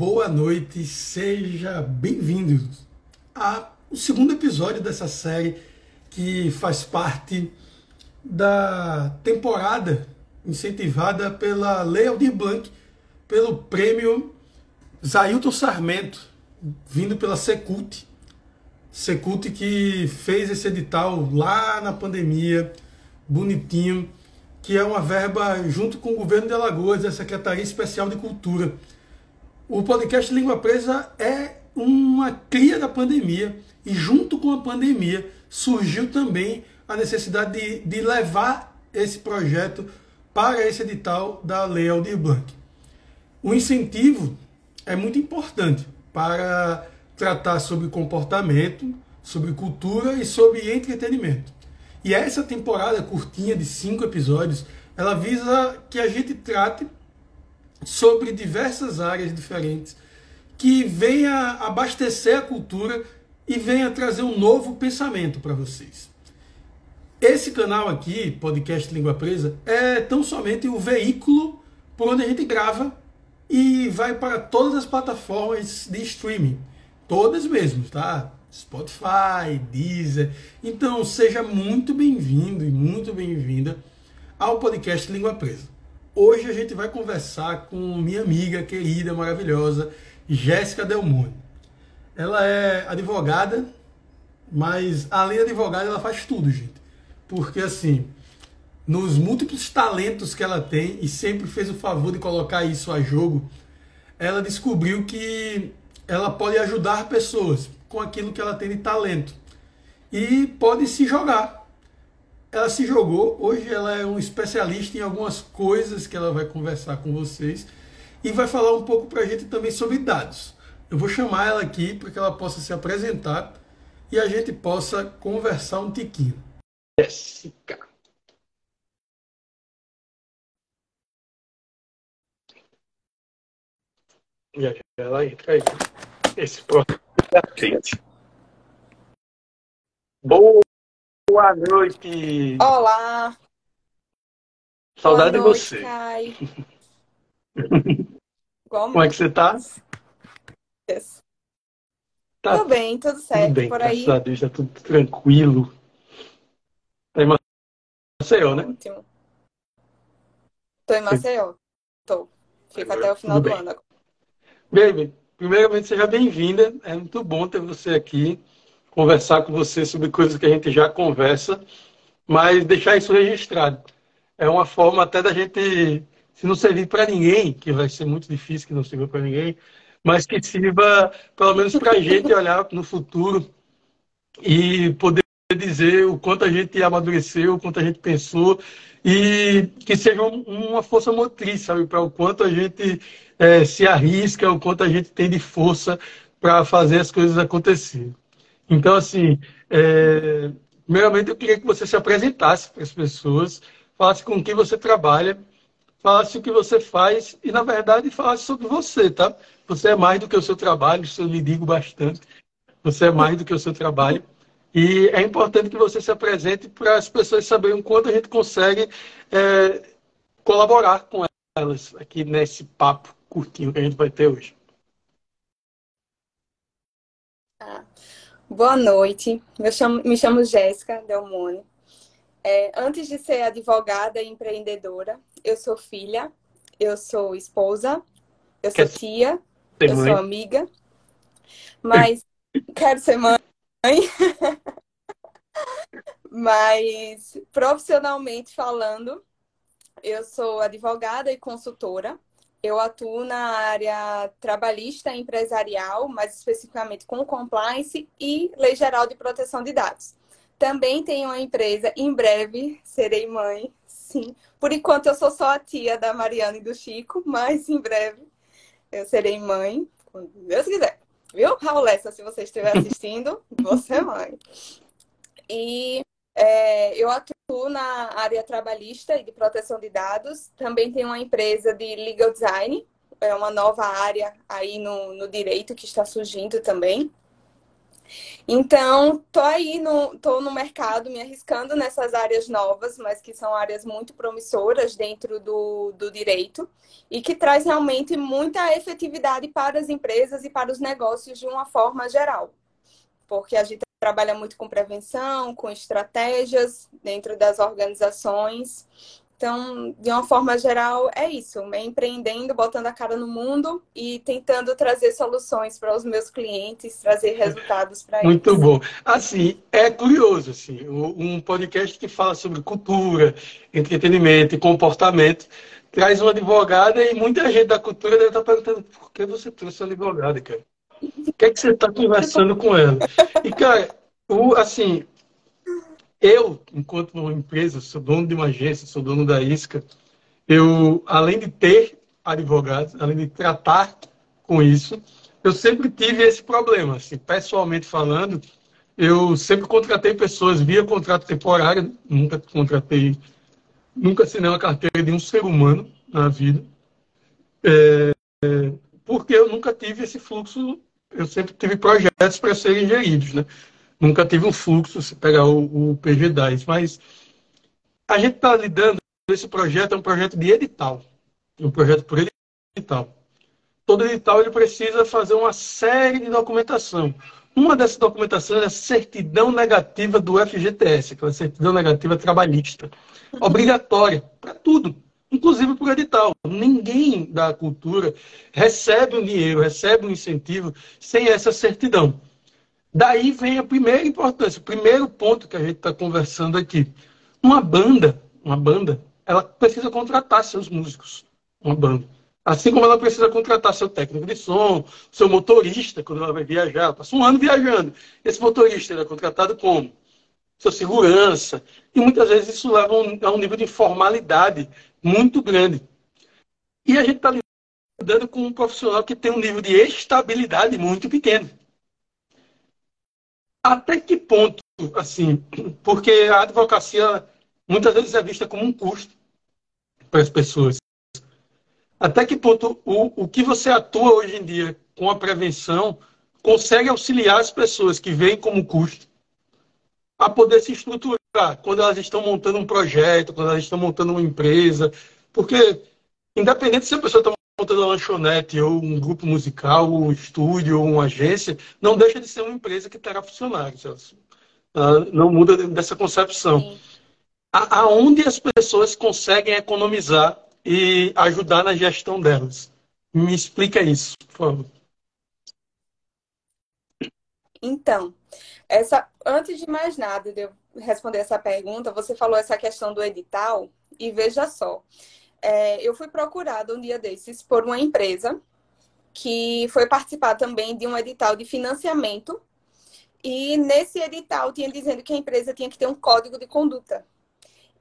boa noite, seja bem-vindo ao segundo episódio dessa série que faz parte da temporada incentivada pela Lei Aldir Blanc, pelo prêmio Zailton Sarmento, vindo pela Secult. Secult que fez esse edital lá na pandemia, bonitinho, que é uma verba junto com o governo de Alagoas e a Secretaria Especial de Cultura. O podcast Língua Presa é uma cria da pandemia e junto com a pandemia surgiu também a necessidade de, de levar esse projeto para esse edital da Lei Aldir Blanc. O incentivo é muito importante para tratar sobre comportamento, sobre cultura e sobre entretenimento. E essa temporada curtinha de cinco episódios, ela visa que a gente trate sobre diversas áreas diferentes, que venha abastecer a cultura e venha trazer um novo pensamento para vocês. Esse canal aqui, Podcast Língua Presa, é tão somente o veículo por onde a gente grava e vai para todas as plataformas de streaming. Todas mesmo, tá? Spotify, Deezer. Então, seja muito bem-vindo e muito bem-vinda ao podcast Língua Presa. Hoje a gente vai conversar com minha amiga querida, maravilhosa, Jéssica Delmone. Ela é advogada, mas além de advogada, ela faz tudo, gente. Porque assim, nos múltiplos talentos que ela tem e sempre fez o favor de colocar isso a jogo, ela descobriu que ela pode ajudar pessoas com aquilo que ela tem de talento e pode se jogar ela se jogou. Hoje ela é um especialista em algumas coisas que ela vai conversar com vocês e vai falar um pouco para a gente também sobre dados. Eu vou chamar ela aqui para que ela possa se apresentar e a gente possa conversar um tiquinho. Jéssica. Já já ela entra aí. Esse próximo. Boa Boa noite. Olá. Saudade Boa noite, de você. Kai. Como é que você tá? Yes. tá tudo bem, tudo certo. Tudo bem, por aí. Graças a Deus, tá tudo tranquilo. Tá em Maceió, né? Ótimo. Tô em Maceió. Tô. Fico até o final do ano. Baby, primeiramente, seja bem-vinda. É muito bom ter você aqui conversar com você sobre coisas que a gente já conversa, mas deixar isso registrado. É uma forma até da gente, se não servir para ninguém, que vai ser muito difícil que não sirva para ninguém, mas que sirva pelo menos para a gente olhar no futuro e poder dizer o quanto a gente amadureceu, o quanto a gente pensou e que seja uma força motriz, sabe, para o quanto a gente é, se arrisca, o quanto a gente tem de força para fazer as coisas acontecerem. Então, assim, é, primeiramente eu queria que você se apresentasse para as pessoas, falasse com quem você trabalha, falasse o que você faz e, na verdade, falasse sobre você, tá? Você é mais do que o seu trabalho, isso eu lhe digo bastante. Você é mais do que o seu trabalho. E é importante que você se apresente para as pessoas saberem o quanto a gente consegue é, colaborar com elas aqui nesse papo curtinho que a gente vai ter hoje. Boa noite, eu chamo, me chamo Jéssica Delmone. É, antes de ser advogada e empreendedora, eu sou filha, eu sou esposa, eu sou tia, eu sou amiga, mas quero ser mãe. mas profissionalmente falando, eu sou advogada e consultora. Eu atuo na área trabalhista empresarial, mais especificamente com compliance e lei geral de proteção de dados. Também tenho uma empresa, em breve serei mãe, sim. Por enquanto eu sou só a tia da Mariana e do Chico, mas em breve eu serei mãe, quando Deus quiser. Viu, Raul Lessa, se você estiver assistindo, você é mãe. E é, eu atuo na área trabalhista e de proteção de dados. Também tenho uma empresa de legal design, é uma nova área aí no, no direito que está surgindo também. Então, tô aí no, tô no mercado me arriscando nessas áreas novas, mas que são áreas muito promissoras dentro do, do direito e que traz realmente muita efetividade para as empresas e para os negócios de uma forma geral. Porque a gente trabalha muito com prevenção, com estratégias dentro das organizações então, de uma forma geral, é isso: é empreendendo, botando a cara no mundo e tentando trazer soluções para os meus clientes, trazer resultados para eles. Muito bom. Assim, é curioso, assim, um podcast que fala sobre cultura, entretenimento e comportamento traz uma advogada e muita gente da cultura deve estar perguntando por que você trouxe a advogada, cara? O que é que você está conversando com ela? E, cara, o, assim, eu, enquanto uma empresa, sou dono de uma agência, sou dono da Isca, eu, além de ter advogados, além de tratar com isso, eu sempre tive esse problema. Assim, pessoalmente falando, eu sempre contratei pessoas via contrato temporário, nunca contratei, nunca assinei uma carteira de um ser humano na vida, é, porque eu nunca tive esse fluxo, eu sempre tive projetos para serem geridos, né? nunca tive um fluxo, se pegar o, o PG10, mas a gente está lidando, esse projeto é um projeto de edital, um projeto por edital. Todo edital ele precisa fazer uma série de documentação. Uma dessas documentações é a certidão negativa do FGTS, aquela certidão negativa trabalhista. Obrigatória para tudo, inclusive o edital. Ninguém da cultura recebe um dinheiro, recebe um incentivo sem essa certidão. Daí vem a primeira importância, o primeiro ponto que a gente está conversando aqui. Uma banda, uma banda, ela precisa contratar seus músicos, uma banda. Assim como ela precisa contratar seu técnico de som, seu motorista, quando ela vai viajar. Passa um ano viajando. Esse motorista é contratado como? Sua segurança. E muitas vezes isso leva a um nível de informalidade muito grande. E a gente está lidando com um profissional que tem um nível de estabilidade muito pequeno. Até que ponto, assim, porque a advocacia muitas vezes é vista como um custo para as pessoas. Até que ponto o, o que você atua hoje em dia com a prevenção consegue auxiliar as pessoas que veem como custo a poder se estruturar quando elas estão montando um projeto, quando elas estão montando uma empresa. Porque, independente se a pessoa está montando uma lanchonete, ou um grupo musical, ou um estúdio, ou uma agência, não deixa de ser uma empresa que terá funcionários. Não muda dessa concepção. Aonde as pessoas conseguem economizar e ajudar na gestão delas? Me explica isso, por favor. Então, essa, antes de mais nada de eu responder essa pergunta, você falou essa questão do edital, e veja só, é, eu fui procurada um dia desses por uma empresa que foi participar também de um edital de financiamento. E nesse edital tinha dizendo que a empresa tinha que ter um código de conduta.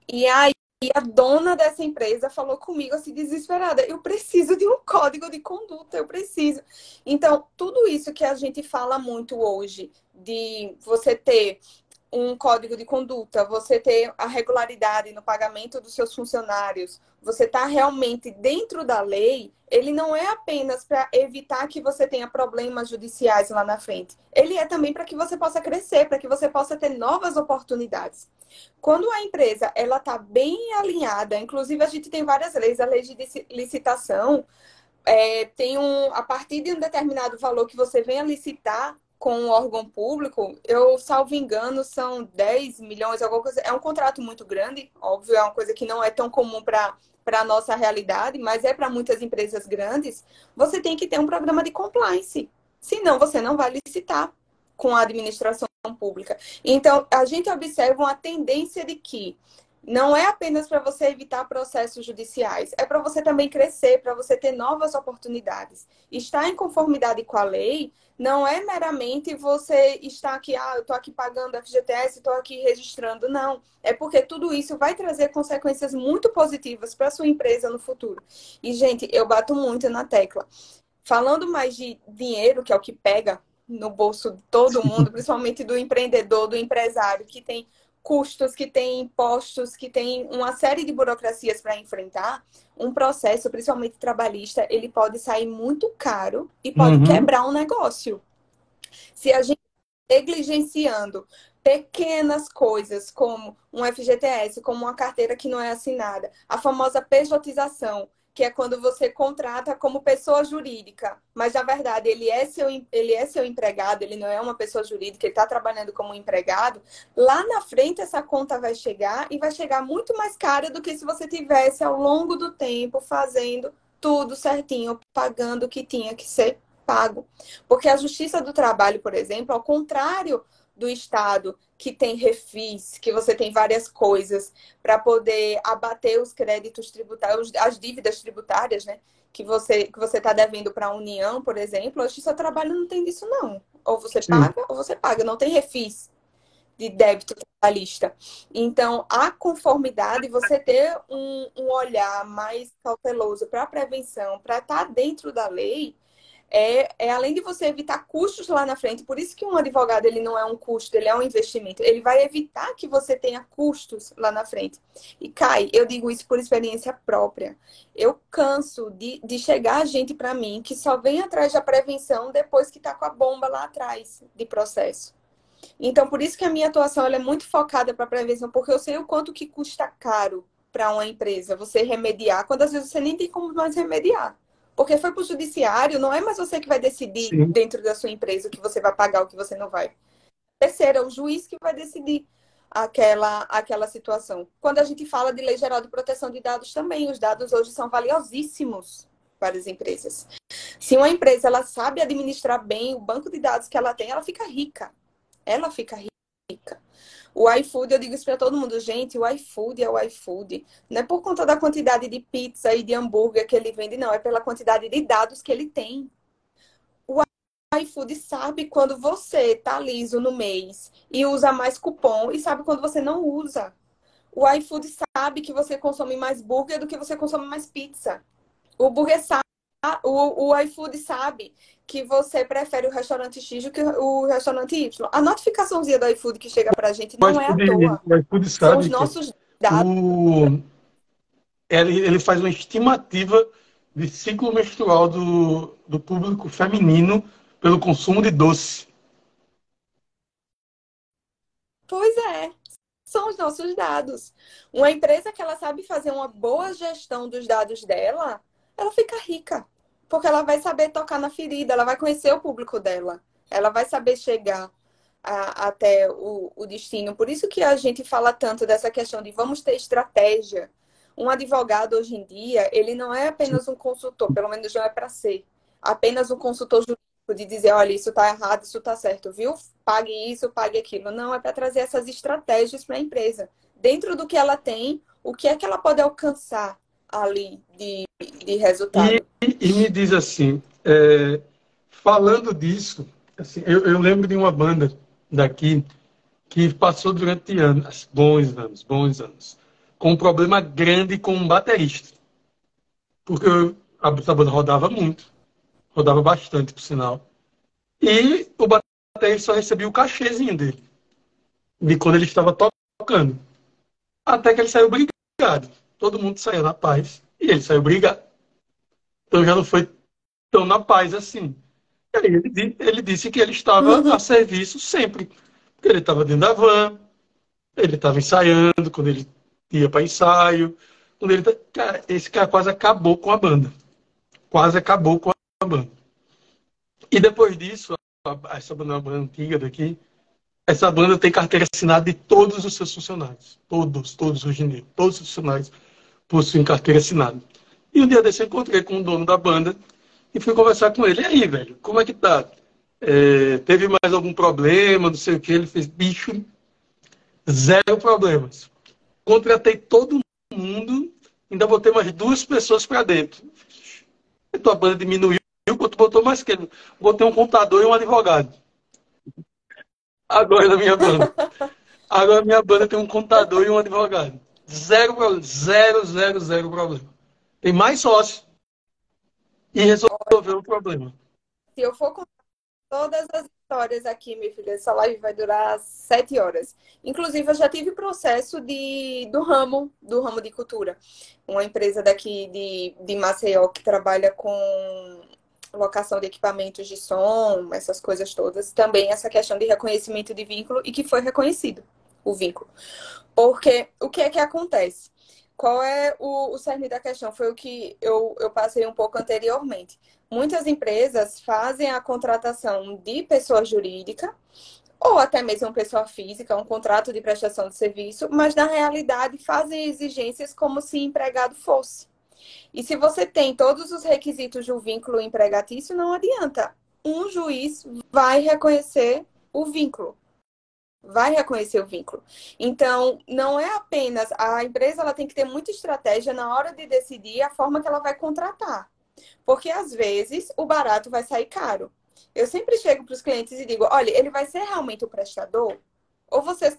E aí a dona dessa empresa falou comigo assim, desesperada: eu preciso de um código de conduta, eu preciso. Então, tudo isso que a gente fala muito hoje, de você ter um código de conduta, você ter a regularidade no pagamento dos seus funcionários, você está realmente dentro da lei, ele não é apenas para evitar que você tenha problemas judiciais lá na frente. Ele é também para que você possa crescer, para que você possa ter novas oportunidades. Quando a empresa ela está bem alinhada, inclusive a gente tem várias leis, a lei de licitação é, tem um a partir de um determinado valor que você venha licitar, com um órgão público, eu, salvo engano, são 10 milhões, alguma coisa. É um contrato muito grande, óbvio, é uma coisa que não é tão comum para a nossa realidade, mas é para muitas empresas grandes. Você tem que ter um programa de compliance. Senão, você não vai licitar com a administração pública. Então, a gente observa uma tendência de que não é apenas para você evitar processos judiciais, é para você também crescer, para você ter novas oportunidades. Estar em conformidade com a lei não é meramente você estar aqui, ah, eu estou aqui pagando FGTS, estou aqui registrando. Não. É porque tudo isso vai trazer consequências muito positivas para a sua empresa no futuro. E, gente, eu bato muito na tecla. Falando mais de dinheiro, que é o que pega no bolso de todo mundo, principalmente do empreendedor, do empresário, que tem custos, que tem impostos, que tem uma série de burocracias para enfrentar, um processo, principalmente trabalhista, ele pode sair muito caro e pode uhum. quebrar um negócio. Se a gente negligenciando pequenas coisas, como um FGTS, como uma carteira que não é assinada, a famosa pejotização, que é quando você contrata como pessoa jurídica, mas na verdade ele é seu, ele é seu empregado, ele não é uma pessoa jurídica, ele está trabalhando como empregado, lá na frente essa conta vai chegar e vai chegar muito mais cara do que se você tivesse ao longo do tempo fazendo tudo certinho, pagando o que tinha que ser pago. Porque a Justiça do Trabalho, por exemplo, ao contrário do Estado, que tem refis, que você tem várias coisas para poder abater os créditos tributários, as dívidas tributárias, né? Que você que você está devendo para a União, por exemplo, a Justiça do Trabalho não tem disso, não. Ou você Sim. paga ou você paga, não tem refis de débito trabalhista. Então, a conformidade, você ter um, um olhar mais cauteloso para a prevenção, para estar tá dentro da lei, é, é além de você evitar custos lá na frente, por isso que um advogado ele não é um custo, ele é um investimento. Ele vai evitar que você tenha custos lá na frente. E Kai, eu digo isso por experiência própria. Eu canso de, de chegar gente para mim que só vem atrás da prevenção depois que está com a bomba lá atrás de processo. Então, por isso que a minha atuação é muito focada para prevenção, porque eu sei o quanto que custa caro para uma empresa você remediar, quando às vezes você nem tem como mais remediar. Porque foi para o judiciário, não é mais você que vai decidir Sim. dentro da sua empresa o que você vai pagar, o que você não vai. Terceiro, é o juiz que vai decidir aquela, aquela situação. Quando a gente fala de lei geral de proteção de dados também, os dados hoje são valiosíssimos para as empresas. Se uma empresa ela sabe administrar bem o banco de dados que ela tem, ela fica rica. Ela fica rica. O iFood, eu digo isso para todo mundo, gente, o iFood é o iFood. Não é por conta da quantidade de pizza e de hambúrguer que ele vende, não. É pela quantidade de dados que ele tem. O iFood sabe quando você tá liso no mês e usa mais cupom e sabe quando você não usa. O iFood sabe que você consome mais burger do que você consome mais pizza. O burger sabe o, o iFood sabe que você prefere o restaurante X do que o restaurante Y. A notificaçãozinha do iFood que chega pra gente não é à toa. O iFood sabe São os nossos dados. O... Ele, ele faz uma estimativa de ciclo menstrual do, do público feminino pelo consumo de doce. Pois é, são os nossos dados. Uma empresa que ela sabe fazer uma boa gestão dos dados dela, ela fica rica. Porque ela vai saber tocar na ferida, ela vai conhecer o público dela, ela vai saber chegar a, até o, o destino. Por isso que a gente fala tanto dessa questão de vamos ter estratégia. Um advogado hoje em dia, ele não é apenas um consultor, pelo menos não é para ser. Apenas um consultor jurídico de dizer, olha, isso está errado, isso está certo, viu? Pague isso, pague aquilo. Não, é para trazer essas estratégias para a empresa. Dentro do que ela tem, o que é que ela pode alcançar ali de, de resultado. E, e me diz assim, é, falando disso, assim, eu, eu, lembro de uma banda daqui que passou durante anos, bons anos, bons anos, com um problema grande com um baterista. Porque a, a banda rodava muito, rodava bastante, por sinal. E o baterista só recebia o cachezinho dele, de quando ele estava tocando. Até que ele saiu brigado todo mundo saiu na paz e ele saiu brigado. Então já não foi tão na paz assim. E aí ele, ele disse que ele estava uhum. a serviço sempre. Porque ele estava dentro da van, ele estava ensaiando quando ele ia para ensaio. Quando ele, cara, esse cara quase acabou com a banda. Quase acabou com a banda. E depois disso, essa banda é uma banda antiga daqui, essa banda tem carteira assinada de todos os seus funcionários. Todos, todos em dia. Todos os funcionários possuem carteira assinada. E um dia desse eu encontrei com o dono da banda e fui conversar com ele. E aí, velho, como é que tá? É, teve mais algum problema, não sei o que? Ele fez, bicho, zero problemas. Contratei todo mundo, ainda botei mais duas pessoas para dentro. E tua banda diminuiu, quanto botou mais que ele. Botei um contador e um advogado. Agora na minha banda. Agora minha banda tem um contador e um advogado. Zero problema. Zero, zero, zero problema. Tem mais sócio. E resolveu o problema. Se eu for contar todas as histórias aqui, minha filha, essa live vai durar sete horas. Inclusive, eu já tive processo de, do ramo, do ramo de cultura. Uma empresa daqui de, de Maceió que trabalha com locação de equipamentos de som, essas coisas todas, também essa questão de reconhecimento de vínculo e que foi reconhecido o vínculo. Porque o que é que acontece? Qual é o, o cerne da questão? Foi o que eu, eu passei um pouco anteriormente. Muitas empresas fazem a contratação de pessoa jurídica ou até mesmo pessoa física, um contrato de prestação de serviço, mas na realidade fazem exigências como se empregado fosse. E se você tem todos os requisitos do vínculo empregatício, não adianta. Um juiz vai reconhecer o vínculo. Vai reconhecer o vínculo. Então, não é apenas a empresa, ela tem que ter muita estratégia na hora de decidir a forma que ela vai contratar. Porque às vezes o barato vai sair caro. Eu sempre chego para os clientes e digo: olha, ele vai ser realmente o prestador? Ou você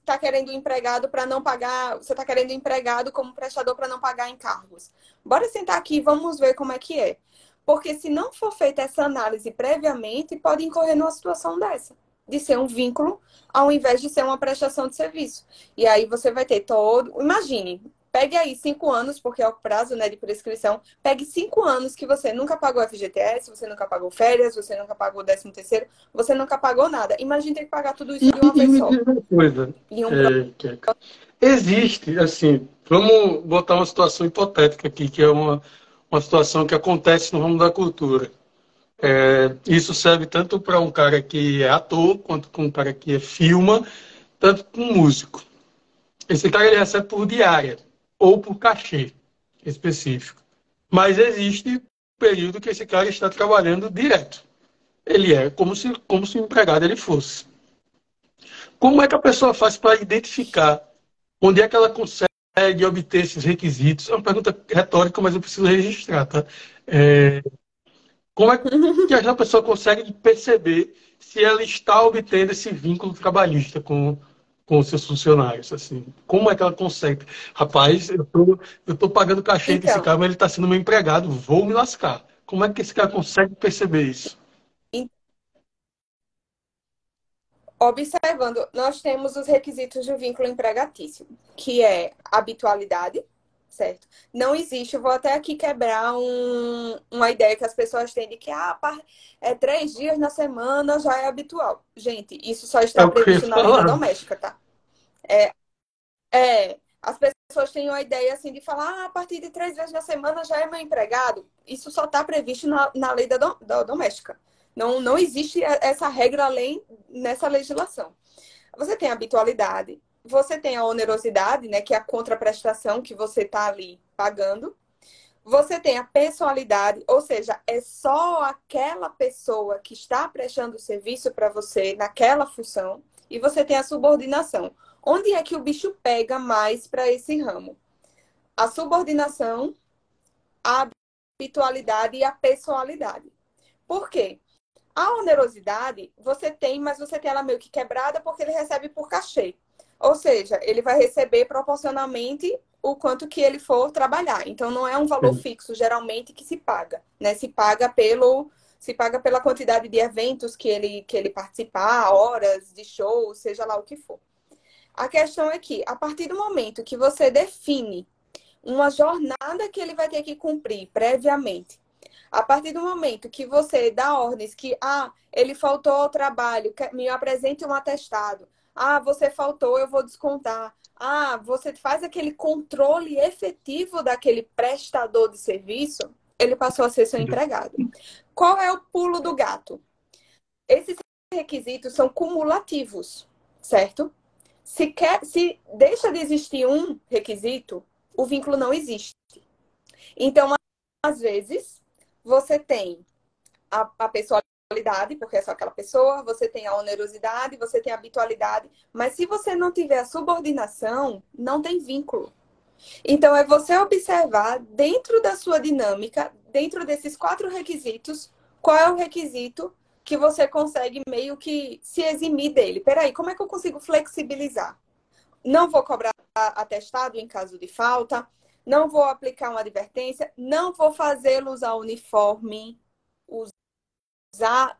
está querendo empregado para não pagar, você está querendo empregado como prestador para não pagar encargos? Bora sentar aqui vamos ver como é que é. Porque se não for feita essa análise previamente, pode incorrer numa situação dessa, de ser um vínculo ao invés de ser uma prestação de serviço. E aí você vai ter todo. Imagine, Pegue aí cinco anos, porque é o prazo né, de prescrição. Pegue cinco anos que você nunca pagou FGTS, você nunca pagou férias, você nunca pagou décimo terceiro, você nunca pagou nada. Imagine ter que pagar tudo isso de uma vez só. Uma coisa. Um... É, existe, assim, vamos botar uma situação hipotética aqui, que é uma, uma situação que acontece no ramo da cultura. É, isso serve tanto para um cara que é ator, quanto para um cara que é filma, tanto para um músico. Esse cara ele recebe por diária ou por cachê específico. Mas existe período que esse cara está trabalhando direto. Ele é como se, como se o empregado ele fosse. Como é que a pessoa faz para identificar onde é que ela consegue obter esses requisitos? É uma pergunta retórica, mas eu preciso registrar, tá? É... Como é que a pessoa consegue perceber se ela está obtendo esse vínculo trabalhista com, com os seus funcionários, assim. Como é que ela consegue? Rapaz, eu tô, eu tô pagando cachê então, desse cara, mas ele está sendo meu empregado, vou me lascar. Como é que esse cara consegue perceber isso? Observando, nós temos os requisitos do vínculo empregatício, que é habitualidade, certo? Não existe, eu vou até aqui quebrar um, uma ideia que as pessoas têm de que ah, é três dias na semana já é habitual. Gente, isso só está é previsto na lei doméstica, tá? É, é, as pessoas têm uma ideia assim de falar, ah, a partir de três vezes na semana já é meu empregado. Isso só está previsto na, na lei da, do, da doméstica. Não, não existe essa regra além nessa legislação. Você tem habitualidade, você tem a onerosidade, né, que é a contraprestação que você está ali pagando. Você tem a pessoalidade, ou seja, é só aquela pessoa que está prestando o serviço para você naquela função. E você tem a subordinação. Onde é que o bicho pega mais para esse ramo? A subordinação, a habitualidade e a pessoalidade. Por quê? A onerosidade, você tem, mas você tem ela meio que quebrada porque ele recebe por cachê. Ou seja, ele vai receber proporcionalmente o quanto que ele for trabalhar. Então não é um valor Sim. fixo geralmente que se paga, né? Se paga pelo se paga pela quantidade de eventos que ele que ele participar, horas de show, seja lá o que for. A questão é que a partir do momento que você define uma jornada que ele vai ter que cumprir previamente, a partir do momento que você dá ordens que ah, ele faltou ao trabalho, me apresente um atestado. Ah, você faltou, eu vou descontar. Ah, você faz aquele controle efetivo daquele prestador de serviço, ele passou a ser seu empregado. Qual é o pulo do gato? Esses requisitos são cumulativos, certo? Se, quer, se deixa de existir um requisito, o vínculo não existe. Então, às vezes, você tem a, a pessoa porque é só aquela pessoa, você tem a onerosidade, você tem a habitualidade, mas se você não tiver a subordinação, não tem vínculo. Então é você observar dentro da sua dinâmica, dentro desses quatro requisitos, qual é o requisito que você consegue meio que se eximir dele. Peraí, como é que eu consigo flexibilizar? Não vou cobrar atestado em caso de falta, não vou aplicar uma advertência, não vou fazê-lo usar uniforme,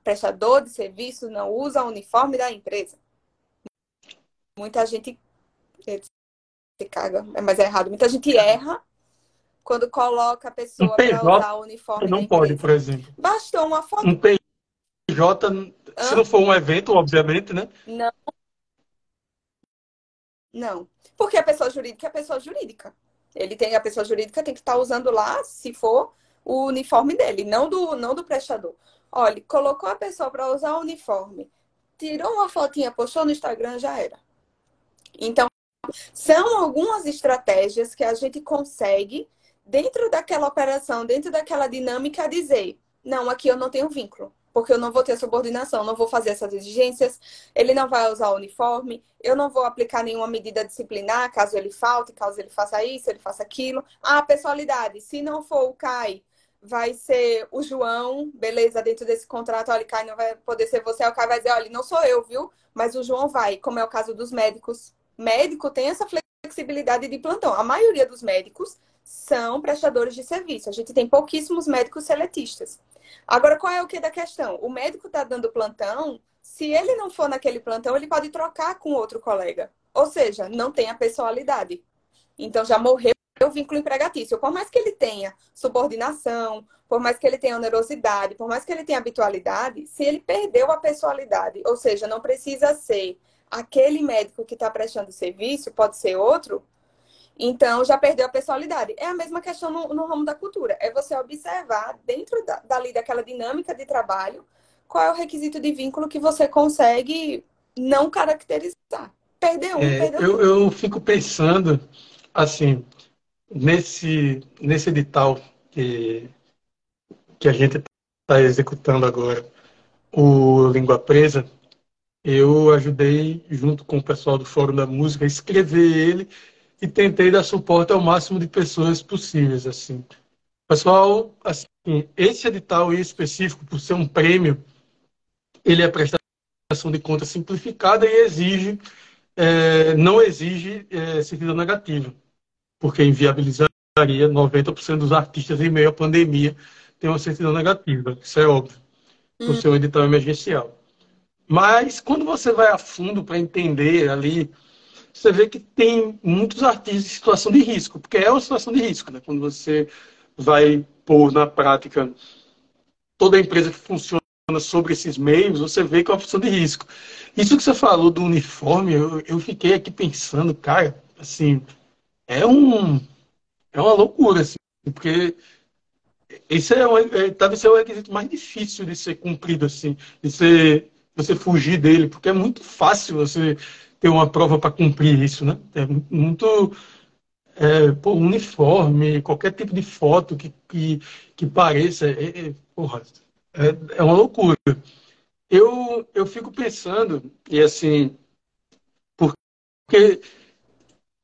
prestador de serviço não usa o uniforme da empresa. Muita gente se caga, mas é errado. Muita gente erra quando coloca a pessoa um para usar o uniforme. Não pode, por exemplo. Bastou uma foto. Um PJ, Hã? se não for um evento, obviamente, né? Não. Não. Porque a pessoa jurídica é a pessoa jurídica. Ele tem a pessoa jurídica tem que estar usando lá, se for o uniforme dele, não do não do prestador. Olha, colocou a pessoa para usar o uniforme, tirou uma fotinha, postou no Instagram, já era. Então, são algumas estratégias que a gente consegue, dentro daquela operação, dentro daquela dinâmica, dizer: não, aqui eu não tenho vínculo, porque eu não vou ter subordinação, não vou fazer essas exigências, ele não vai usar o uniforme, eu não vou aplicar nenhuma medida disciplinar, caso ele falte, caso ele faça isso, ele faça aquilo. Ah, pessoalidade, se não for o CAI, vai ser o João, beleza, dentro desse contrato, olha, Caio, não vai poder ser você, o Caio vai dizer, olha, não sou eu, viu? Mas o João vai, como é o caso dos médicos. Médico tem essa flexibilidade de plantão. A maioria dos médicos são prestadores de serviço. A gente tem pouquíssimos médicos seletistas. Agora, qual é o que da questão? O médico está dando plantão, se ele não for naquele plantão, ele pode trocar com outro colega. Ou seja, não tem a pessoalidade. Então já morreu o vínculo empregatício. Por mais que ele tenha subordinação, por mais que ele tenha onerosidade, por mais que ele tenha habitualidade, se ele perdeu a pessoalidade, ou seja, não precisa ser aquele médico que está prestando serviço, pode ser outro, então já perdeu a pessoalidade. É a mesma questão no, no ramo da cultura. É você observar dentro da, dali daquela dinâmica de trabalho qual é o requisito de vínculo que você consegue não caracterizar. Perder um, é, perdeu eu, eu fico pensando assim, nesse, nesse edital que, que a gente está executando agora, o Língua Presa, eu ajudei, junto com o pessoal do Fórum da Música, a escrever ele e tentei dar suporte ao máximo de pessoas possíveis. assim. Pessoal, assim, esse edital em específico, por ser um prêmio, ele é prestação de conta simplificada e exige, é, não exige é, certidão negativa porque inviabilizaria 90% dos artistas em meio à pandemia ter uma certidão negativa. Isso é óbvio, por hum. ser um edital emergencial. Mas quando você vai a fundo para entender ali, você vê que tem muitos artistas em situação de risco, porque é uma situação de risco, né? Quando você vai pôr na prática toda a empresa que funciona sobre esses meios, você vê que é uma função de risco. Isso que você falou do uniforme, eu, eu fiquei aqui pensando, cara, assim, é um é uma loucura, assim, porque esse é, um, é deve ser o requisito mais difícil de ser cumprido, assim, de ser, você fugir dele, porque é muito fácil você ter uma prova para cumprir isso, né? É muito é, pô, uniforme, qualquer tipo de foto que, que, que pareça, é, é, porra, é, é uma loucura. Eu, eu fico pensando, e assim, porque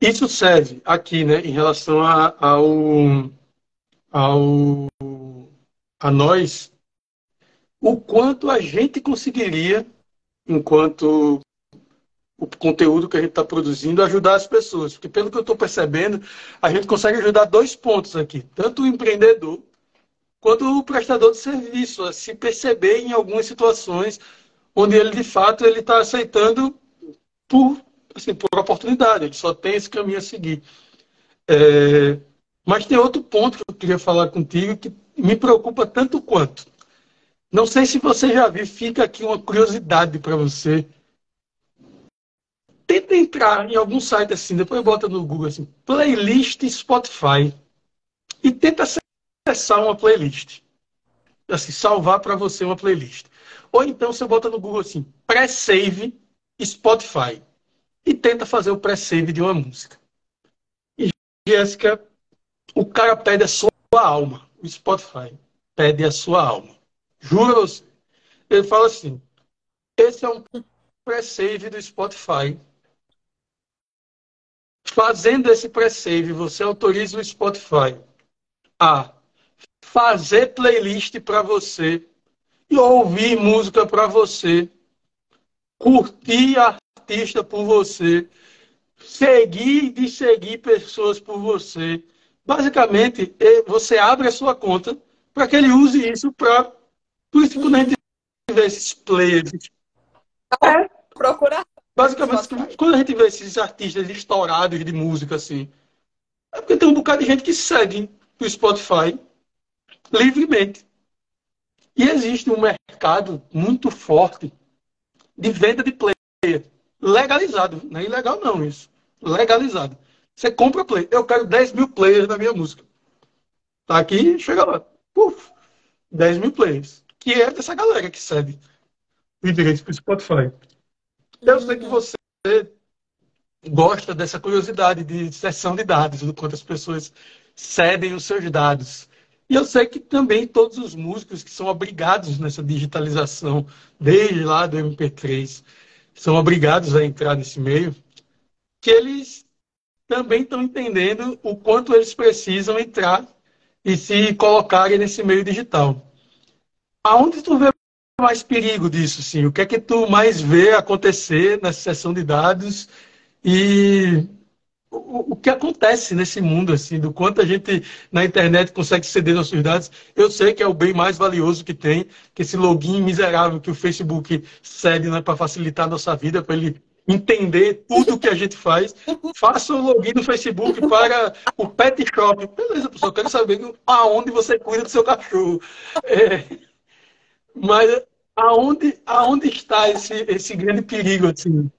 isso serve aqui, né, em relação a, ao, ao, a nós, o quanto a gente conseguiria, enquanto o conteúdo que a gente está produzindo, ajudar as pessoas. Porque, pelo que eu estou percebendo, a gente consegue ajudar dois pontos aqui: tanto o empreendedor quanto o prestador de serviço a se perceber em algumas situações onde ele, de fato, ele está aceitando por assim, por oportunidade, ele só tem esse caminho a seguir. É, mas tem outro ponto que eu queria falar contigo que me preocupa tanto quanto. Não sei se você já viu, fica aqui uma curiosidade para você. Tenta entrar em algum site assim, depois bota no Google assim, playlist Spotify e tenta acessar uma playlist. Assim, salvar para você uma playlist. Ou então você bota no Google assim, pré-save Spotify e tenta fazer o pré-save de uma música. E Jéssica, o cara pede a sua alma. O Spotify pede a sua alma. Juro você. Ele fala assim: esse é um pré-save do Spotify. Fazendo esse pré-save, você autoriza o Spotify a fazer playlist para você e ouvir música para você, curtir a artista por você, seguir e seguir pessoas por você. Basicamente, você abre a sua conta para que ele use isso para. Por isso, quando a gente vê esses players. É. Procurar. Basicamente, quando a gente vê esses artistas estourados de música, assim, é porque tem um bocado de gente que segue o Spotify livremente. E existe um mercado muito forte de venda de player legalizado. Não é ilegal, não, isso. Legalizado. Você compra play. Eu quero 10 mil players na minha música. Tá aqui, chega lá. Puf, 10 mil players. Que é dessa galera que cede o direito para o Spotify. Eu sei que você gosta dessa curiosidade de sessão de dados, do quanto as pessoas cedem os seus dados. E eu sei que também todos os músicos que são obrigados nessa digitalização, desde lá do MP3, são obrigados a entrar nesse meio, que eles também estão entendendo o quanto eles precisam entrar e se colocarem nesse meio digital. Aonde tu vê mais perigo disso, sim? O que é que tu mais vê acontecer nessa sessão de dados e o, o que acontece nesse mundo, assim, do quanto a gente na internet consegue ceder nossos dados? Eu sei que é o bem mais valioso que tem, que esse login miserável que o Facebook cede né, para facilitar a nossa vida, para ele entender tudo o que a gente faz. Faça o login no Facebook para o pet shop. Beleza, pessoal, quero saber aonde você cuida do seu cachorro. É, mas aonde, aonde está esse, esse grande perigo, assim?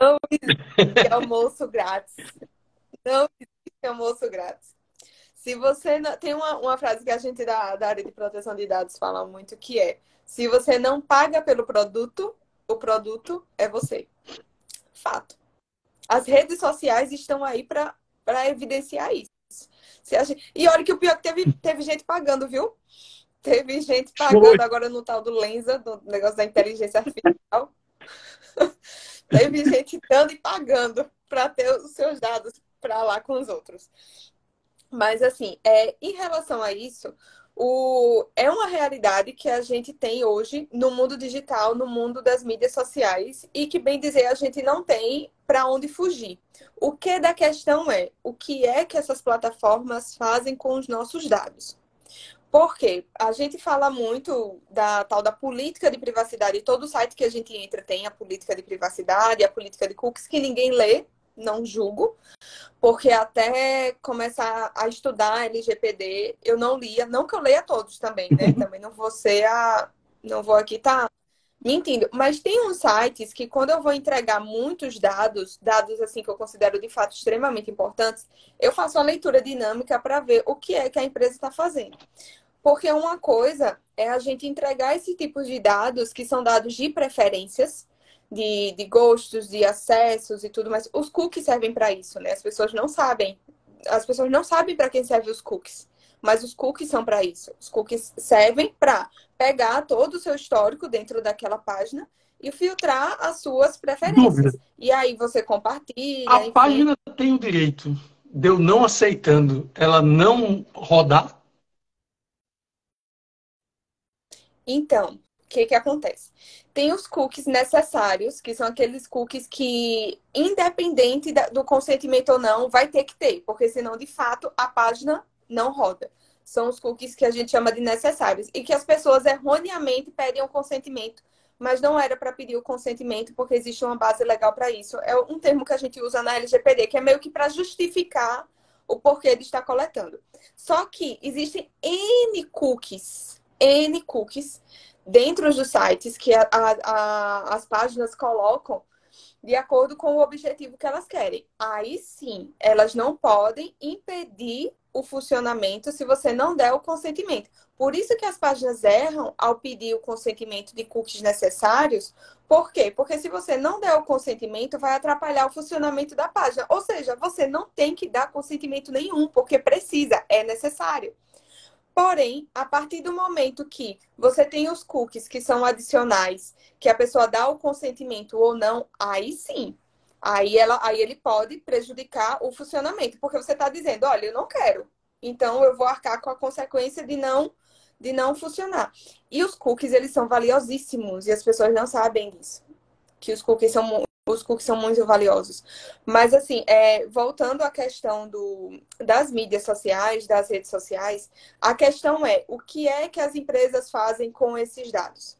Não existe almoço grátis. Não existe almoço grátis. Se você não... Tem uma, uma frase que a gente da, da área de proteção de dados fala muito, que é se você não paga pelo produto, o produto é você. Fato. As redes sociais estão aí para evidenciar isso. Gente... E olha que o pior é que teve, teve gente pagando, viu? Teve gente pagando Foi. agora no tal do Lenza, do negócio da inteligência artificial. Teve gente dando e pagando para ter os seus dados para lá com os outros. Mas, assim, é, em relação a isso, o, é uma realidade que a gente tem hoje no mundo digital, no mundo das mídias sociais, e que, bem dizer, a gente não tem para onde fugir. O que da questão é o que é que essas plataformas fazem com os nossos dados? Porque a gente fala muito da tal da política de privacidade. Todo site que a gente entra tem a política de privacidade, a política de cookies, que ninguém lê, não julgo. Porque até começar a estudar LGPD, eu não lia. Não que eu leia todos também, né? Também não vou ser a. Não vou aqui tá mentindo. Mas tem uns sites que, quando eu vou entregar muitos dados, dados assim que eu considero de fato extremamente importantes, eu faço uma leitura dinâmica para ver o que é que a empresa está fazendo. Porque uma coisa é a gente entregar esse tipo de dados, que são dados de preferências, de, de gostos, de acessos e tudo, mas os cookies servem para isso, né? As pessoas não sabem. As pessoas não sabem para quem servem os cookies, mas os cookies são para isso. Os cookies servem para pegar todo o seu histórico dentro daquela página e filtrar as suas preferências. Dúvida. E aí você compartilha. A enfim. página tem o direito de eu não aceitando ela não rodar? Então, o que, que acontece? Tem os cookies necessários, que são aqueles cookies que, independente do consentimento ou não, vai ter que ter, porque senão, de fato, a página não roda. São os cookies que a gente chama de necessários e que as pessoas erroneamente pedem o consentimento, mas não era para pedir o consentimento, porque existe uma base legal para isso. É um termo que a gente usa na LGPD, que é meio que para justificar o porquê de estar coletando. Só que existem N cookies N cookies dentro dos sites que a, a, a, as páginas colocam de acordo com o objetivo que elas querem. Aí sim, elas não podem impedir o funcionamento se você não der o consentimento. Por isso que as páginas erram ao pedir o consentimento de cookies necessários. Por quê? Porque se você não der o consentimento, vai atrapalhar o funcionamento da página. Ou seja, você não tem que dar consentimento nenhum, porque precisa, é necessário. Porém, a partir do momento que você tem os cookies que são adicionais, que a pessoa dá o consentimento ou não, aí sim. Aí, ela, aí ele pode prejudicar o funcionamento, porque você está dizendo, olha, eu não quero. Então eu vou arcar com a consequência de não de não funcionar. E os cookies, eles são valiosíssimos e as pessoas não sabem disso. Que os cookies são os cookies são muito valiosos. Mas, assim, é, voltando à questão do, das mídias sociais, das redes sociais, a questão é o que é que as empresas fazem com esses dados?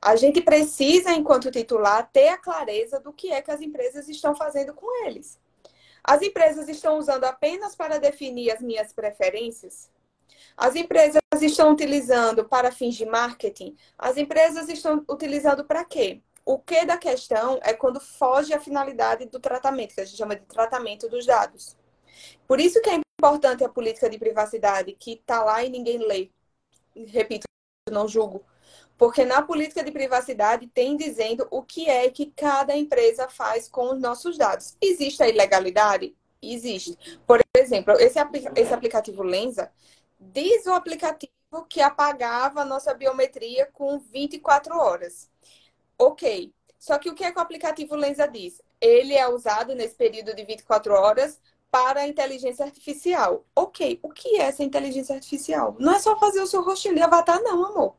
A gente precisa, enquanto titular, ter a clareza do que é que as empresas estão fazendo com eles. As empresas estão usando apenas para definir as minhas preferências? As empresas estão utilizando para fins de marketing? As empresas estão utilizando para quê? O que da questão é quando foge a finalidade do tratamento, que a gente chama de tratamento dos dados. Por isso que é importante a política de privacidade, que está lá e ninguém lê. Repito, não julgo. Porque na política de privacidade tem dizendo o que é que cada empresa faz com os nossos dados. Existe a ilegalidade? Existe. Por exemplo, esse, esse aplicativo Lensa diz o aplicativo que apagava a nossa biometria com 24 horas. Ok. Só que o que é que o aplicativo Lensa diz? Ele é usado nesse período de 24 horas para a inteligência artificial. Ok, o que é essa inteligência artificial? Não é só fazer o seu rostinho de avatar, não, amor.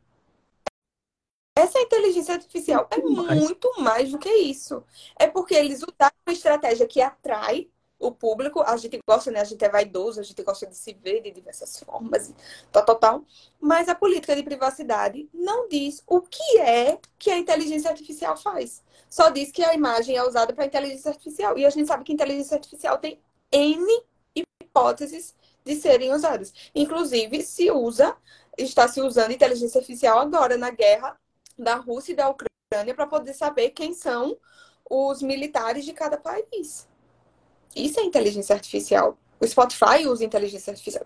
Essa inteligência artificial é muito mais do que isso. É porque eles usaram uma estratégia que atrai o público, a gente gosta, né? A gente é vaidoso, a gente gosta de se ver de diversas formas, tal, tal, tal. Mas a política de privacidade não diz o que é que a inteligência artificial faz. Só diz que a imagem é usada para inteligência artificial. E a gente sabe que inteligência artificial tem N hipóteses de serem usadas. Inclusive, se usa, está se usando inteligência artificial agora na guerra da Rússia e da Ucrânia para poder saber quem são os militares de cada país. Isso é inteligência artificial. O Spotify usa inteligência artificial.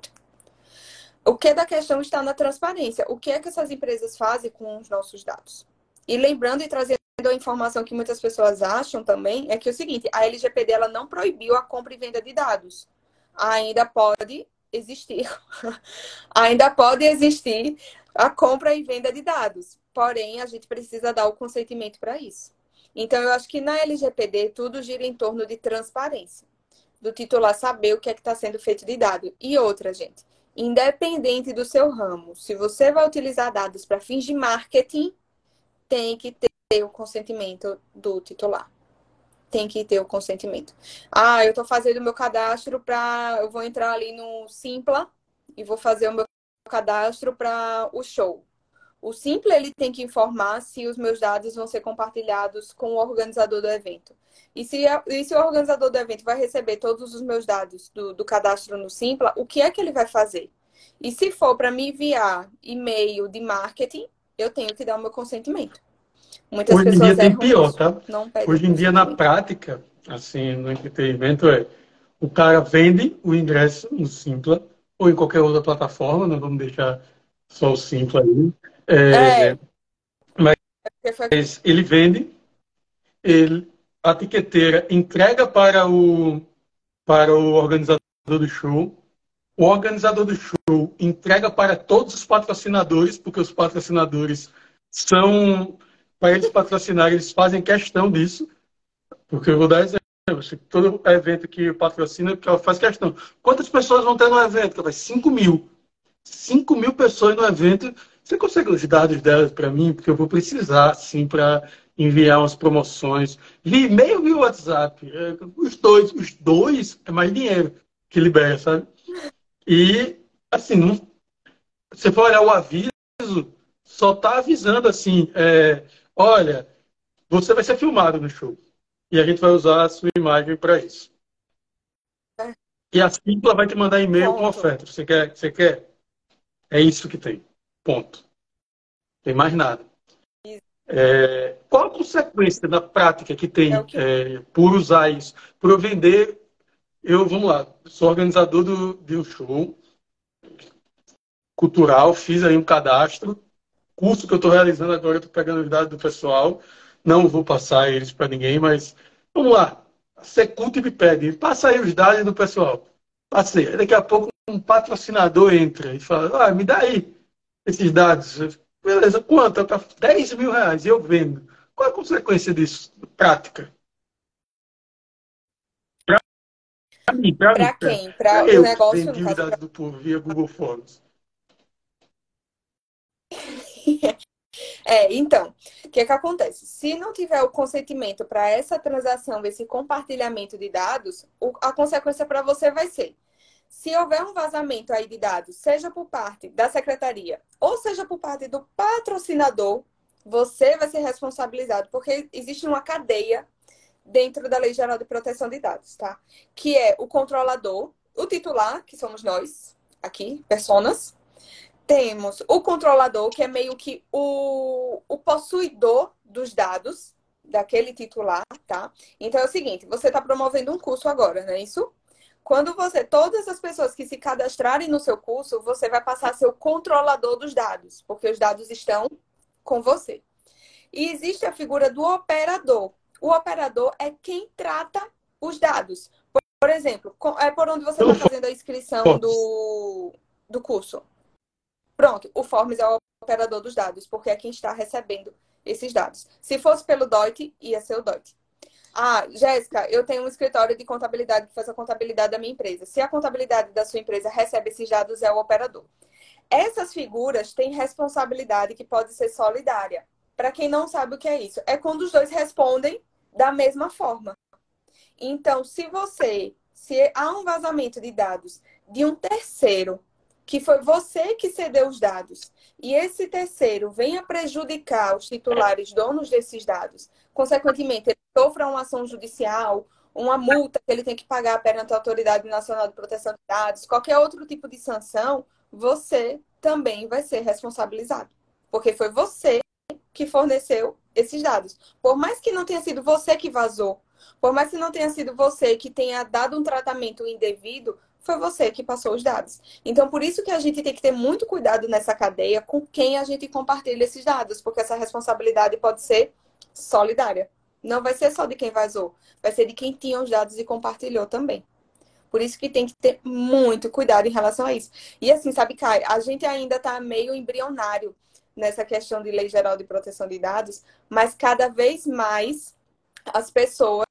O que da questão está na transparência. O que é que essas empresas fazem com os nossos dados? E lembrando e trazendo a informação que muitas pessoas acham também, é que é o seguinte, a LGPD ela não proibiu a compra e venda de dados. Ainda pode existir. Ainda pode existir a compra e venda de dados. Porém, a gente precisa dar o consentimento para isso. Então, eu acho que na LGPD tudo gira em torno de transparência. Do titular saber o que é que está sendo feito de dado. E outra, gente, independente do seu ramo, se você vai utilizar dados para fins de marketing, tem que ter o consentimento do titular. Tem que ter o consentimento. Ah, eu estou fazendo o meu cadastro para. Eu vou entrar ali no Simpla e vou fazer o meu cadastro para o show. O Simpla ele tem que informar se os meus dados vão ser compartilhados com o organizador do evento. E se, e se o organizador do evento vai receber todos os meus dados do, do cadastro no Simpla, o que é que ele vai fazer? E se for para me enviar e-mail de marketing, eu tenho que dar o meu consentimento. Muitas Hoje em dia tem pior, isso, tá? Hoje em dia, na prática, assim, no entretenimento, é o cara vende o ingresso no Simpla ou em qualquer outra plataforma, não vamos deixar só o Simpla aí. É, é. Mas ele vende, ele, a tiqueteira entrega para o, para o organizador do show, o organizador do show entrega para todos os patrocinadores, porque os patrocinadores são, para eles patrocinarem, eles fazem questão disso, porque eu vou dar exemplo. Todo evento que patrocina, faz questão. Quantas pessoas vão ter no evento? Vai 5 mil. 5 mil pessoas no evento você consegue os dados delas para mim? Porque eu vou precisar, assim, para enviar umas promoções. Via e-mail via WhatsApp. É, os dois, os dois é mais dinheiro que libera, sabe? E, assim, não, você for olhar o aviso, só tá avisando assim, é, olha, você vai ser filmado no show. E a gente vai usar a sua imagem para isso. E a Simpla vai te mandar e-mail com oferta. Você quer? Você quer? É isso que tem. Ponto. Tem mais nada. É, qual a consequência na prática que tem é que... é, por usar isso? Por eu vender, eu, vamos lá, sou organizador do, de um show cultural, fiz aí um cadastro, curso que eu estou realizando agora, estou pegando os dados do pessoal, não vou passar eles para ninguém, mas vamos lá, a Secult me pede, passa aí os dados do pessoal. Passei. Daqui a pouco um patrocinador entra e fala, ah, me dá aí esses dados. Beleza, quanto? Para 10 mil reais, eu vendo. Qual é a consequência disso? Prática. Para mim, para mim. Para quem? Para o negócio vendi os dados do povo via Google Forms. É, então, o que, que acontece? Se não tiver o consentimento para essa transação, esse compartilhamento de dados, a consequência para você vai ser se houver um vazamento aí de dados, seja por parte da secretaria ou seja por parte do patrocinador, você vai ser responsabilizado, porque existe uma cadeia dentro da Lei Geral de Proteção de Dados, tá? Que é o controlador, o titular, que somos nós, aqui, personas. Temos o controlador, que é meio que o, o possuidor dos dados daquele titular, tá? Então é o seguinte, você está promovendo um curso agora, não é isso? Quando você, todas as pessoas que se cadastrarem no seu curso, você vai passar a ser o controlador dos dados, porque os dados estão com você. E existe a figura do operador. O operador é quem trata os dados. Por exemplo, é por onde você está fazendo a inscrição do, do curso. Pronto, o Forms é o operador dos dados, porque é quem está recebendo esses dados. Se fosse pelo DOIT, ia ser o DOIT. Ah, Jéssica, eu tenho um escritório de contabilidade que faz a contabilidade da minha empresa. Se a contabilidade da sua empresa recebe esses dados, é o operador. Essas figuras têm responsabilidade que pode ser solidária. Para quem não sabe o que é isso, é quando os dois respondem da mesma forma. Então, se você, se há um vazamento de dados de um terceiro, que foi você que cedeu os dados, e esse terceiro venha prejudicar os titulares donos desses dados, consequentemente, ele sofra uma ação judicial, uma multa que ele tem que pagar perante a Autoridade Nacional de Proteção de Dados, qualquer outro tipo de sanção, você também vai ser responsabilizado. Porque foi você que forneceu esses dados. Por mais que não tenha sido você que vazou, por mais que não tenha sido você que tenha dado um tratamento indevido, foi você que passou os dados. Então, por isso que a gente tem que ter muito cuidado nessa cadeia com quem a gente compartilha esses dados, porque essa responsabilidade pode ser solidária. Não vai ser só de quem vazou, vai ser de quem tinha os dados e compartilhou também. Por isso que tem que ter muito cuidado em relação a isso. E assim, sabe, Kai, a gente ainda está meio embrionário nessa questão de lei geral de proteção de dados, mas cada vez mais as pessoas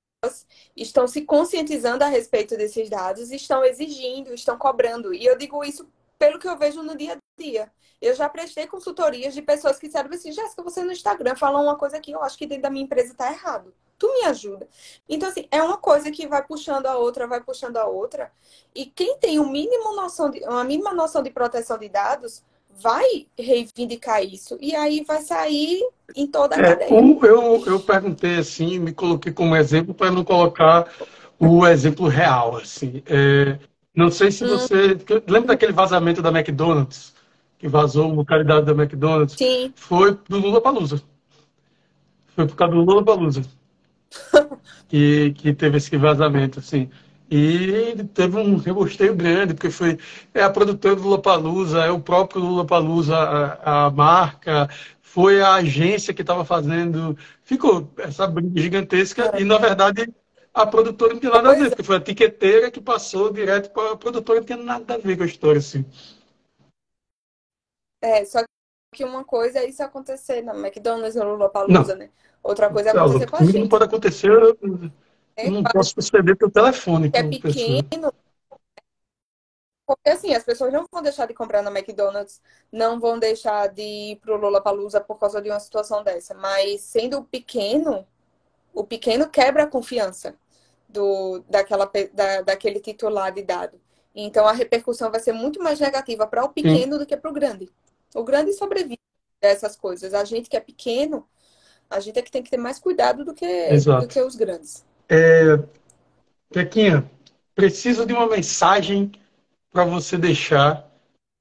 estão se conscientizando a respeito desses dados, estão exigindo, estão cobrando. E eu digo isso pelo que eu vejo no dia a dia. Eu já prestei consultorias de pessoas que disseram assim, Jéssica, você no Instagram falou uma coisa que eu acho que dentro da minha empresa está errado. Tu me ajuda. Então, assim, é uma coisa que vai puxando a outra, vai puxando a outra. E quem tem um mínimo noção de, uma mínima noção de proteção de dados vai reivindicar isso. E aí vai sair em toda a é, cadeia. Eu, eu perguntei assim, me coloquei como exemplo para não colocar o exemplo real. Assim. É, não sei se hum. você. Lembra daquele vazamento da McDonald's? Que vazou uma caridade da McDonald's? Sim. Foi do Lula Palusa. Foi por causa do Lula Palusa. que, que teve esse vazamento, assim. E teve um rebosteio grande, porque foi é a produtora do Lula Palusa, é o próprio Lula Palusa, a, a marca, foi a agência que estava fazendo. Ficou essa briga gigantesca, é. e na verdade a produtora não tinha nada a ver, porque foi a tiqueteira que passou direto para a produtora, não tinha nada a ver com a história, assim. É, só que uma coisa é isso acontecer na McDonald's ou Lula Palusa, né? Outra coisa é acontecer com a gente. Não pode acontecer, eu é, não posso perceber pelo telefone. É pequeno. Porque assim, as pessoas não vão deixar de comprar na McDonald's, não vão deixar de ir pro Lula Palusa por causa de uma situação dessa. Mas sendo pequeno, o pequeno quebra a confiança do, daquela, da, daquele titular de dado. Então a repercussão vai ser muito mais negativa para o pequeno Sim. do que para o grande. O grande sobrevive dessas coisas. A gente que é pequeno, a gente é que tem que ter mais cuidado do que, do que os grandes. É, Pequinha, preciso de uma mensagem para você deixar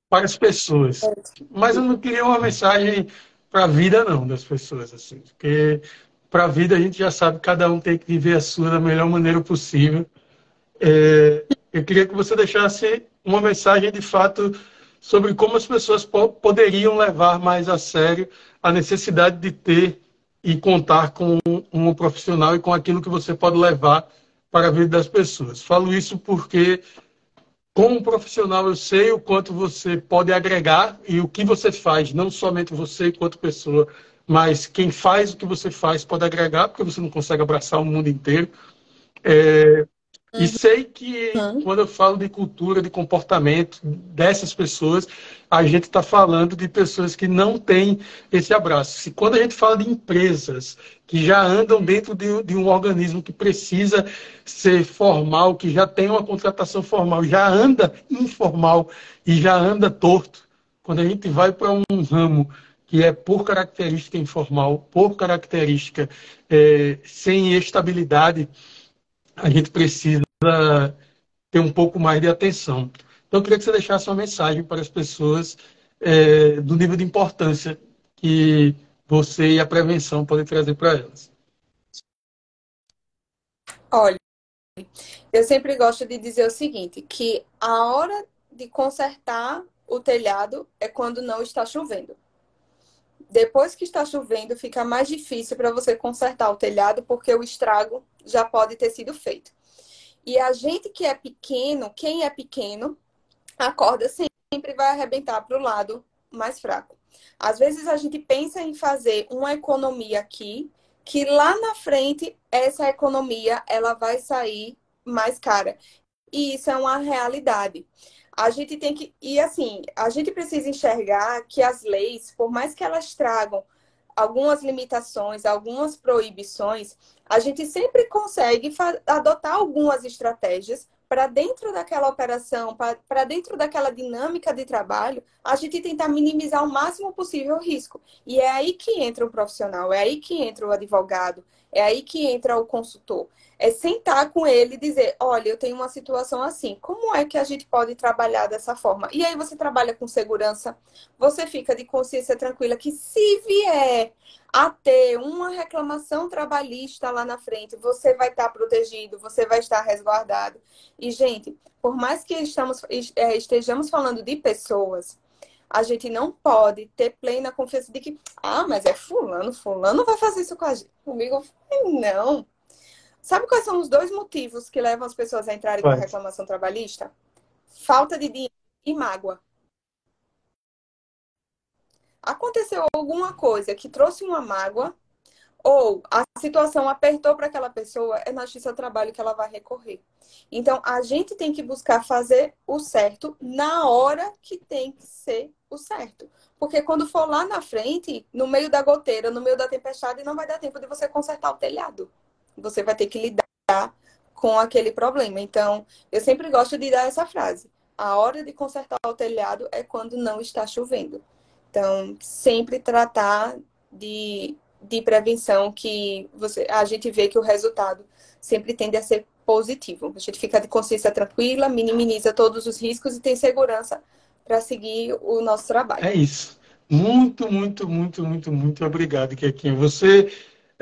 para as pessoas. Mas eu não queria uma mensagem para a vida, não, das pessoas. Assim, porque para a vida a gente já sabe que cada um tem que viver a sua da melhor maneira possível. É, eu queria que você deixasse uma mensagem de fato sobre como as pessoas po poderiam levar mais a sério a necessidade de ter e contar com um profissional e com aquilo que você pode levar para a vida das pessoas. Falo isso porque, como profissional, eu sei o quanto você pode agregar e o que você faz, não somente você enquanto pessoa, mas quem faz o que você faz pode agregar, porque você não consegue abraçar o mundo inteiro. É, e sei que uhum. quando eu falo de cultura, de comportamento dessas pessoas, a gente está falando de pessoas que não têm esse abraço. Se quando a gente fala de empresas que já andam dentro de, de, um organismo que precisa ser formal, que já tem uma contratação formal, já anda informal e já anda torto, quando a gente vai para um ramo que é por característica informal, por característica é, sem estabilidade, a gente precisa ter um pouco mais de atenção. Então, eu queria que você deixasse uma mensagem para as pessoas é, do nível de importância que você e a prevenção podem trazer para elas. Olha, eu sempre gosto de dizer o seguinte, que a hora de consertar o telhado é quando não está chovendo. Depois que está chovendo, fica mais difícil para você consertar o telhado, porque o estrago já pode ter sido feito. E a gente que é pequeno, quem é pequeno, a corda sempre vai arrebentar para o lado mais fraco. Às vezes a gente pensa em fazer uma economia aqui, que lá na frente essa economia ela vai sair mais cara. E isso é uma realidade. A gente tem que e assim, a gente precisa enxergar que as leis, por mais que elas tragam algumas limitações, algumas proibições, a gente sempre consegue adotar algumas estratégias para dentro daquela operação, para dentro daquela dinâmica de trabalho, a gente tentar minimizar o máximo possível o risco. E é aí que entra o profissional, é aí que entra o advogado, é aí que entra o consultor. É sentar com ele e dizer: olha, eu tenho uma situação assim, como é que a gente pode trabalhar dessa forma? E aí você trabalha com segurança, você fica de consciência tranquila que se vier a ter uma reclamação trabalhista lá na frente, você vai estar protegido, você vai estar resguardado. E, gente, por mais que estamos, é, estejamos falando de pessoas, a gente não pode ter plena confiança de que, ah, mas é fulano, fulano vai fazer isso com a gente. Comigo, não. Sabe quais são os dois motivos que levam as pessoas a entrarem com reclamação trabalhista? Falta de dinheiro e mágoa aconteceu alguma coisa que trouxe uma mágoa, ou a situação apertou para aquela pessoa, é na justiça do trabalho que ela vai recorrer. Então, a gente tem que buscar fazer o certo na hora que tem que ser o certo. Porque quando for lá na frente, no meio da goteira, no meio da tempestade, não vai dar tempo de você consertar o telhado. Você vai ter que lidar com aquele problema. Então, eu sempre gosto de dar essa frase. A hora de consertar o telhado é quando não está chovendo. Então, sempre tratar de, de prevenção que você, a gente vê que o resultado sempre tende a ser positivo. A gente fica de consciência tranquila, minimiza todos os riscos e tem segurança para seguir o nosso trabalho. É isso. Muito, muito, muito, muito, muito obrigado, Kequinha. Você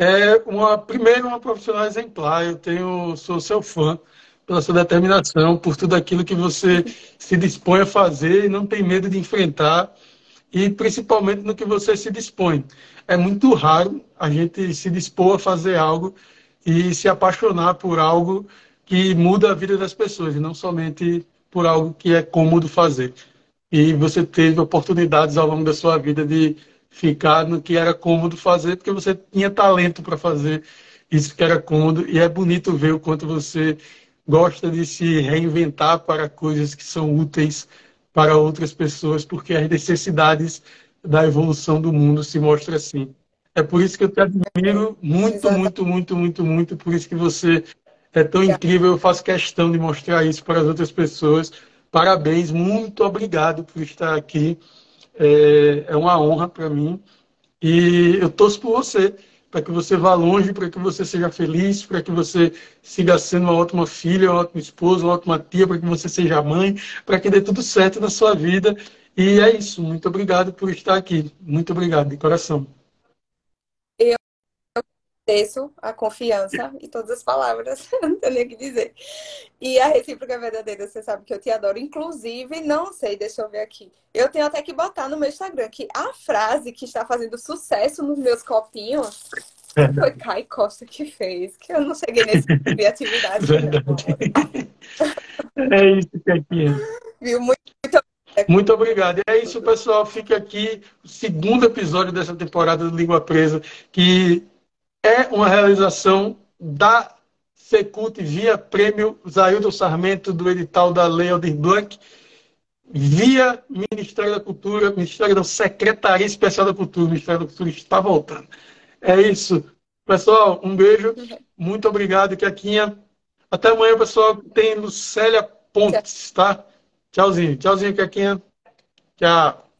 é uma primeiro uma profissional exemplar. Eu tenho sou seu fã pela sua determinação, por tudo aquilo que você se dispõe a fazer e não tem medo de enfrentar e principalmente no que você se dispõe. É muito raro a gente se dispor a fazer algo e se apaixonar por algo que muda a vida das pessoas, e não somente por algo que é cômodo fazer. E você teve oportunidades ao longo da sua vida de ficar no que era cômodo fazer, porque você tinha talento para fazer isso que era cômodo, e é bonito ver o quanto você gosta de se reinventar para coisas que são úteis para outras pessoas, porque as necessidades da evolução do mundo se mostram assim. É por isso que eu te admiro muito, muito, muito, muito, muito. Por isso que você é tão incrível. Eu faço questão de mostrar isso para as outras pessoas. Parabéns, muito obrigado por estar aqui. É, é uma honra para mim. E eu torço por você para que você vá longe, para que você seja feliz, para que você siga sendo uma ótima filha, uma ótima esposa, uma ótima tia, para que você seja mãe, para que dê tudo certo na sua vida. E é isso. Muito obrigado por estar aqui. Muito obrigado, de coração agradeço a confiança e todas as palavras, não tenho nem o que dizer. E a recíproca é verdadeira, você sabe que eu te adoro. Inclusive, não sei, deixa eu ver aqui. Eu tenho até que botar no meu Instagram que a frase que está fazendo sucesso nos meus copinhos foi Kai Costa que fez, que eu não cheguei nessa criatividade. é isso que aqui é. Viu? Muito muito obrigado. E é isso, pessoal. Fica aqui o segundo episódio dessa temporada do Língua Presa, que é uma realização da Secult via prêmio Zaildo Sarmento do edital da Lei Aldir Blanc, via Ministério da Cultura, Ministério da Secretaria Especial da Cultura. Ministério da Cultura está voltando. É isso. Pessoal, um beijo. Muito obrigado, Quequinha. Até amanhã, pessoal. Tem Lucélia Pontes, tá? Tchauzinho. Tchauzinho, Quequinha. Tchau.